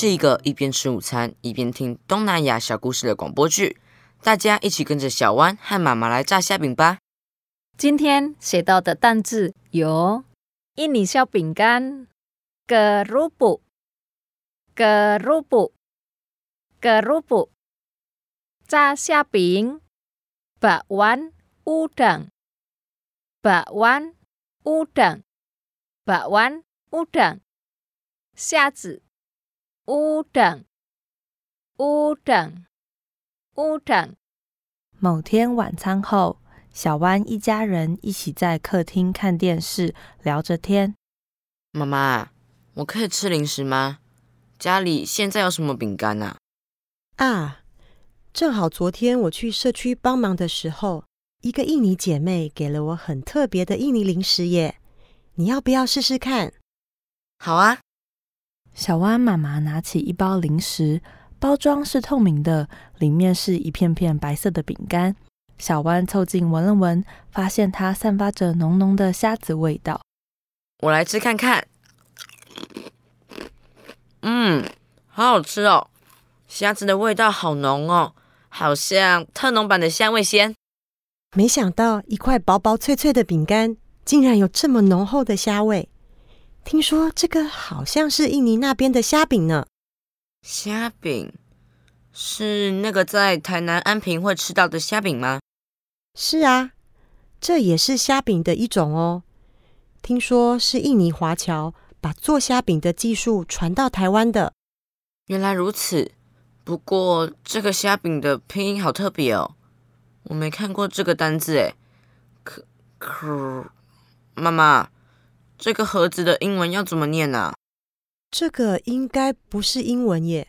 是一个一边吃午餐一边听东南亚小故事的广播剧，大家一起跟着小弯和妈妈来炸虾饼吧。今天学到的单字有印尼小饼干 （gerubu），gerubu，gerubu，炸虾饼 （bakwan udang），bakwan udang，bakwan udang，虾子。乌等，乌等，乌等。某天晚餐后，小湾一家人一起在客厅看电视，聊着天。妈妈，我可以吃零食吗？家里现在有什么饼干啊？啊，正好昨天我去社区帮忙的时候，一个印尼姐妹给了我很特别的印尼零食耶。你要不要试试看？好啊。小湾妈妈拿起一包零食，包装是透明的，里面是一片片白色的饼干。小湾凑近闻了闻，发现它散发着浓浓的虾子味道。我来吃看看。嗯，好好吃哦，虾子的味道好浓哦，好像特浓版的香味鲜。没想到一块薄薄脆脆的饼干，竟然有这么浓厚的虾味。听说这个好像是印尼那边的虾饼呢。虾饼是那个在台南安平会吃到的虾饼吗？是啊，这也是虾饼的一种哦。听说是印尼华侨把做虾饼的技术传到台湾的。原来如此。不过这个虾饼的拼音好特别哦，我没看过这个单字诶。可可，妈妈。这个盒子的英文要怎么念呢？这个应该不是英文耶，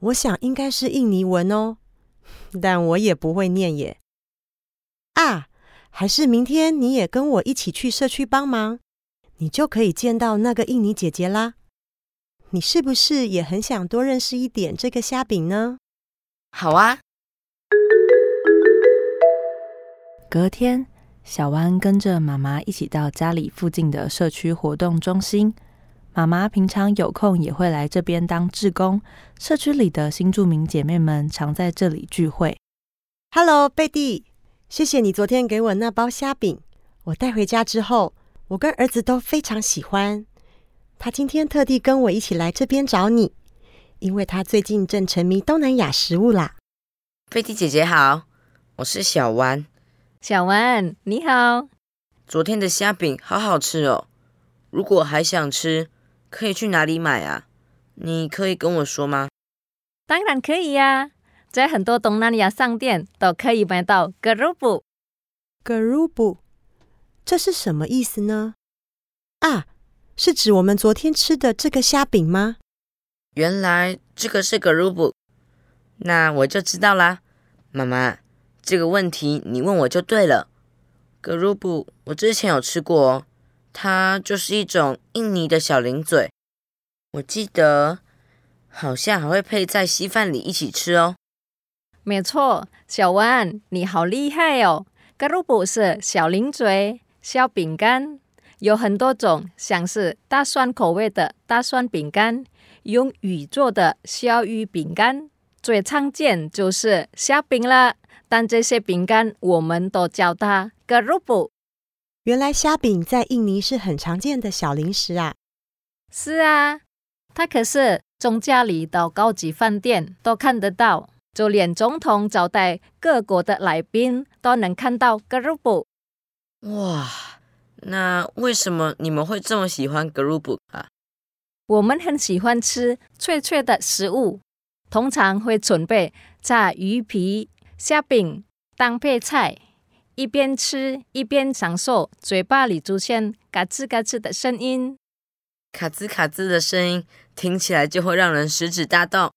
我想应该是印尼文哦，但我也不会念耶。啊，还是明天你也跟我一起去社区帮忙，你就可以见到那个印尼姐姐啦。你是不是也很想多认识一点这个虾饼呢？好啊。隔天。小湾跟着妈妈一起到家里附近的社区活动中心。妈妈平常有空也会来这边当志工。社区里的新住民姐妹们常在这里聚会。Hello，贝蒂，谢谢你昨天给我那包虾饼。我带回家之后，我跟儿子都非常喜欢。他今天特地跟我一起来这边找你，因为他最近正沉迷东南亚食物啦。贝蒂姐姐好，我是小湾。小文，你好。昨天的虾饼好好吃哦。如果还想吃，可以去哪里买啊？你可以跟我说吗？当然可以呀，在很多东南亚商店都可以买到 gerubu，这是什么意思呢？啊，是指我们昨天吃的这个虾饼吗？原来这个是 gerubu，那我就知道啦，妈妈。这个问题你问我就对了。格鲁布，我之前有吃过哦，它就是一种印尼的小零嘴。我记得好像还会配在稀饭里一起吃哦。没错，小文你好厉害哦。格鲁布是小零嘴小饼干，有很多种，像是大蒜口味的大蒜饼干，用鱼做的小鱼饼干，最常见就是虾饼了。但这些饼干，我们都叫它 garubu。原来虾饼在印尼是很常见的小零食啊！是啊，它可是从家里到高级饭店都看得到，就连总统招待各国的来宾都能看到 garubu。哇，那为什么你们会这么喜欢 garubu 啊？我们很喜欢吃脆脆的食物，通常会准备炸鱼皮。虾饼当配菜，一边吃一边享受，嘴巴里出现嘎吱嘎吱的声音，卡吱卡吱的声音听起来就会让人食指大动。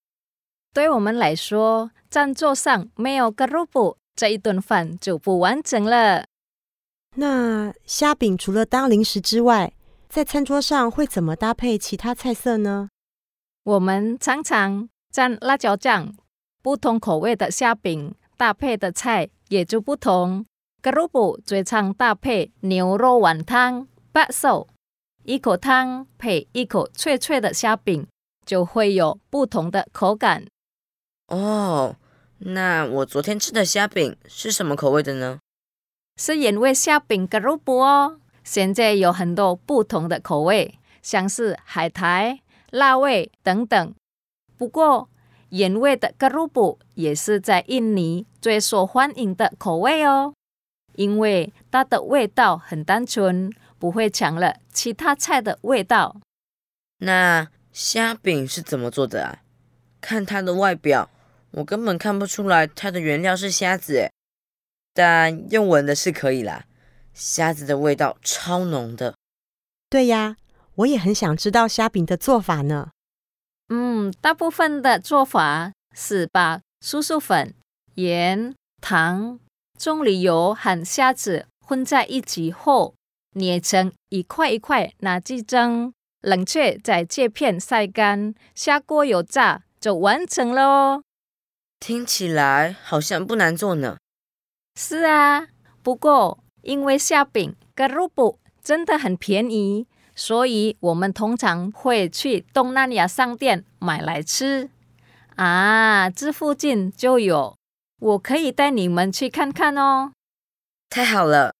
对我们来说，餐桌上没有格鲁布，这一顿饭就不完整了。那虾饼除了当零食之外，在餐桌上会怎么搭配其他菜色呢？我们常常蘸辣椒酱，不同口味的虾饼。搭配的菜也就不同。格鲁布最常搭配牛肉丸汤、白寿，一口汤配一口脆脆的虾饼，就会有不同的口感。哦，那我昨天吃的虾饼是什么口味的呢？是原味虾饼格鲁布哦。现在有很多不同的口味，像是海苔、辣味等等。不过，原味的格鲁布也是在印尼最受欢迎的口味哦，因为它的味道很单纯，不会抢了其他菜的味道。那虾饼是怎么做的啊？看它的外表，我根本看不出来它的原料是虾子诶，但用闻的是可以啦。虾子的味道超浓的。对呀，我也很想知道虾饼的做法呢。嗯，大部分的做法是把酥酥粉、盐、糖、棕榈油和虾子混在一起后，捏成一块一块，拿去蒸，冷却再切片晒干，下锅油炸就完成了哦。听起来好像不难做呢。是啊，不过。因为虾饼 garubu 真的很便宜，所以我们通常会去东南亚商店买来吃。啊，这附近就有，我可以带你们去看看哦。太好了！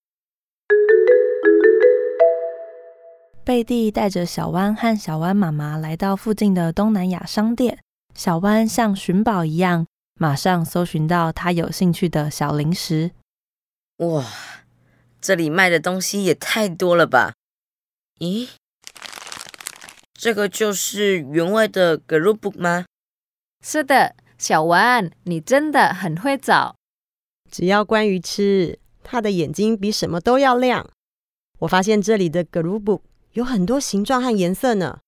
贝蒂带着小湾和小湾妈妈来到附近的东南亚商店。小湾像寻宝一样，马上搜寻到他有兴趣的小零食。哇！这里卖的东西也太多了吧？咦，这个就是原味的格鲁布吗？是的，小丸，你真的很会找。只要关于吃，他的眼睛比什么都要亮。我发现这里的格鲁布有很多形状和颜色呢。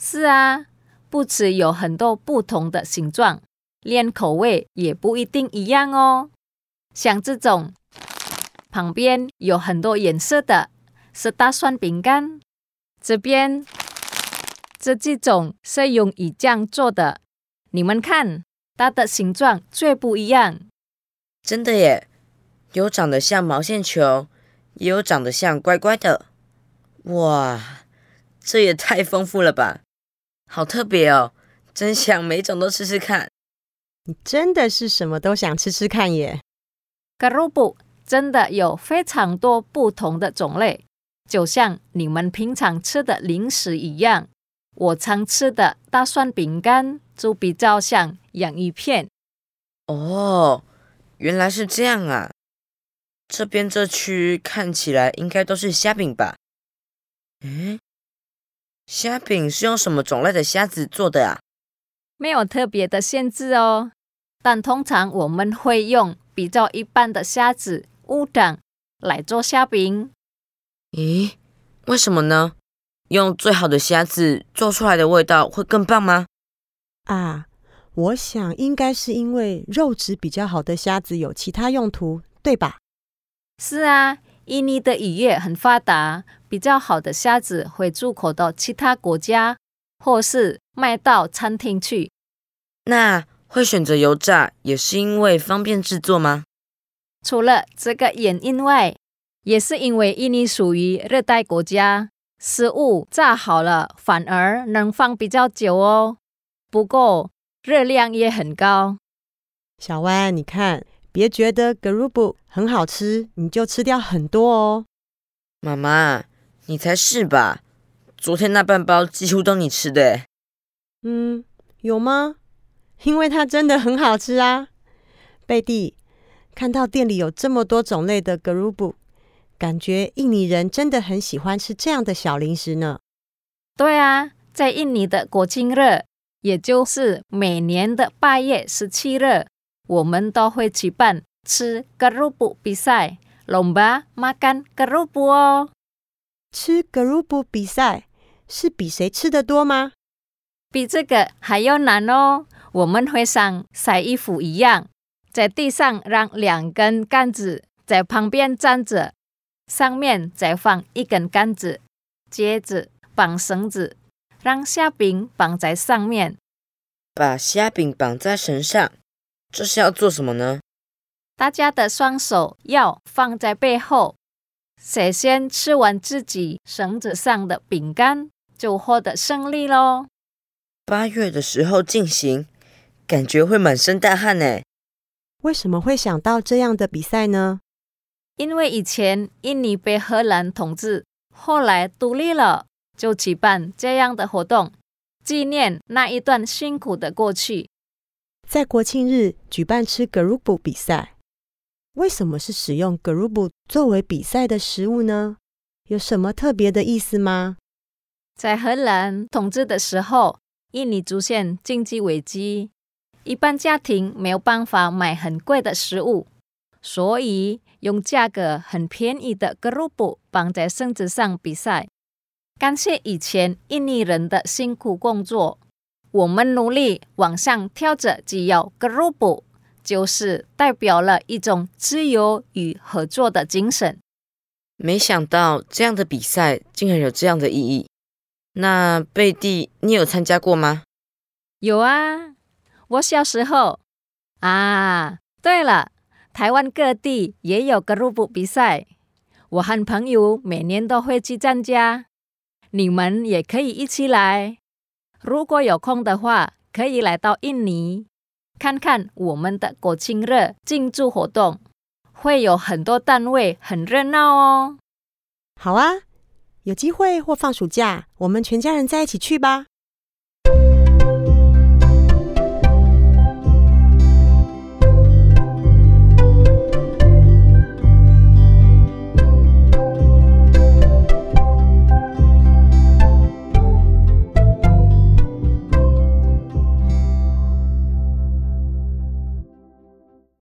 是啊，不止有很多不同的形状，连口味也不一定一样哦。像这种。旁边有很多颜色的，是大蒜饼干。这边这几种是用鱼酱做的，你们看它的形状最不一样。真的耶，有长得像毛线球，也有长得像乖乖的。哇，这也太丰富了吧！好特别哦，真想每种都吃吃看。你真的是什么都想吃吃看耶。格鲁布。真的有非常多不同的种类，就像你们平常吃的零食一样。我常吃的大蒜饼干就比较像洋芋片。哦，原来是这样啊！这边这区看起来应该都是虾饼吧？嗯，虾饼是用什么种类的虾子做的啊？没有特别的限制哦，但通常我们会用比较一般的虾子。乌掌来做虾饼？咦，为什么呢？用最好的虾子做出来的味道会更棒吗？啊，我想应该是因为肉质比较好的虾子有其他用途，对吧？是啊，印尼的渔业很发达，比较好的虾子会出口到其他国家，或是卖到餐厅去。那会选择油炸，也是因为方便制作吗？除了这个原因外，也是因为印尼属于热带国家，食物炸好了反而能放比较久哦。不过热量也很高。小弯，你看，别觉得格鲁布很好吃，你就吃掉很多哦。妈妈，你才是吧？昨天那半包几乎都你吃的。嗯，有吗？因为它真的很好吃啊，贝蒂。看到店里有这么多种类的格鲁布，感觉印尼人真的很喜欢吃这样的小零食呢。对啊，在印尼的国庆日，也就是每年的八月十七日，我们都会举办吃格鲁布比赛，lomba makan gerubu 哦。吃格鲁布比赛是比谁吃的多吗？比这个还要难哦。我们会像晒衣服一样。在地上让两根杆子在旁边站着，上面再放一根杆子，接着绑绳子，让虾饼绑在上面。把虾饼绑在绳上，这是要做什么呢？大家的双手要放在背后，谁先吃完自己绳子上的饼干，就获得胜利喽。八月的时候进行，感觉会满身大汗呢。为什么会想到这样的比赛呢？因为以前印尼被荷兰统治，后来独立了，就举办这样的活动，纪念那一段辛苦的过去。在国庆日举办吃 garubu 比赛，为什么是使用 garubu 作为比赛的食物呢？有什么特别的意思吗？在荷兰统治的时候，印尼出现经济危机，一般家庭没有办法买很贵的食物，所以用价格很便宜的 garubu 绑在绳子上比赛，感谢以前印尼人的辛苦工作。我们努力往上跳着，只要 garubu，就是代表了一种自由与合作的精神。没想到这样的比赛竟然有这样的意义。那贝蒂，你有参加过吗？有啊，我小时候啊。对了，台湾各地也有格鲁布比赛，我和朋友每年都会去参加，你们也可以一起来。如果有空的话，可以来到印尼看看我们的国庆日庆祝活动，会有很多单位，很热闹哦。好啊，有机会或放暑假，我们全家人在一起去吧。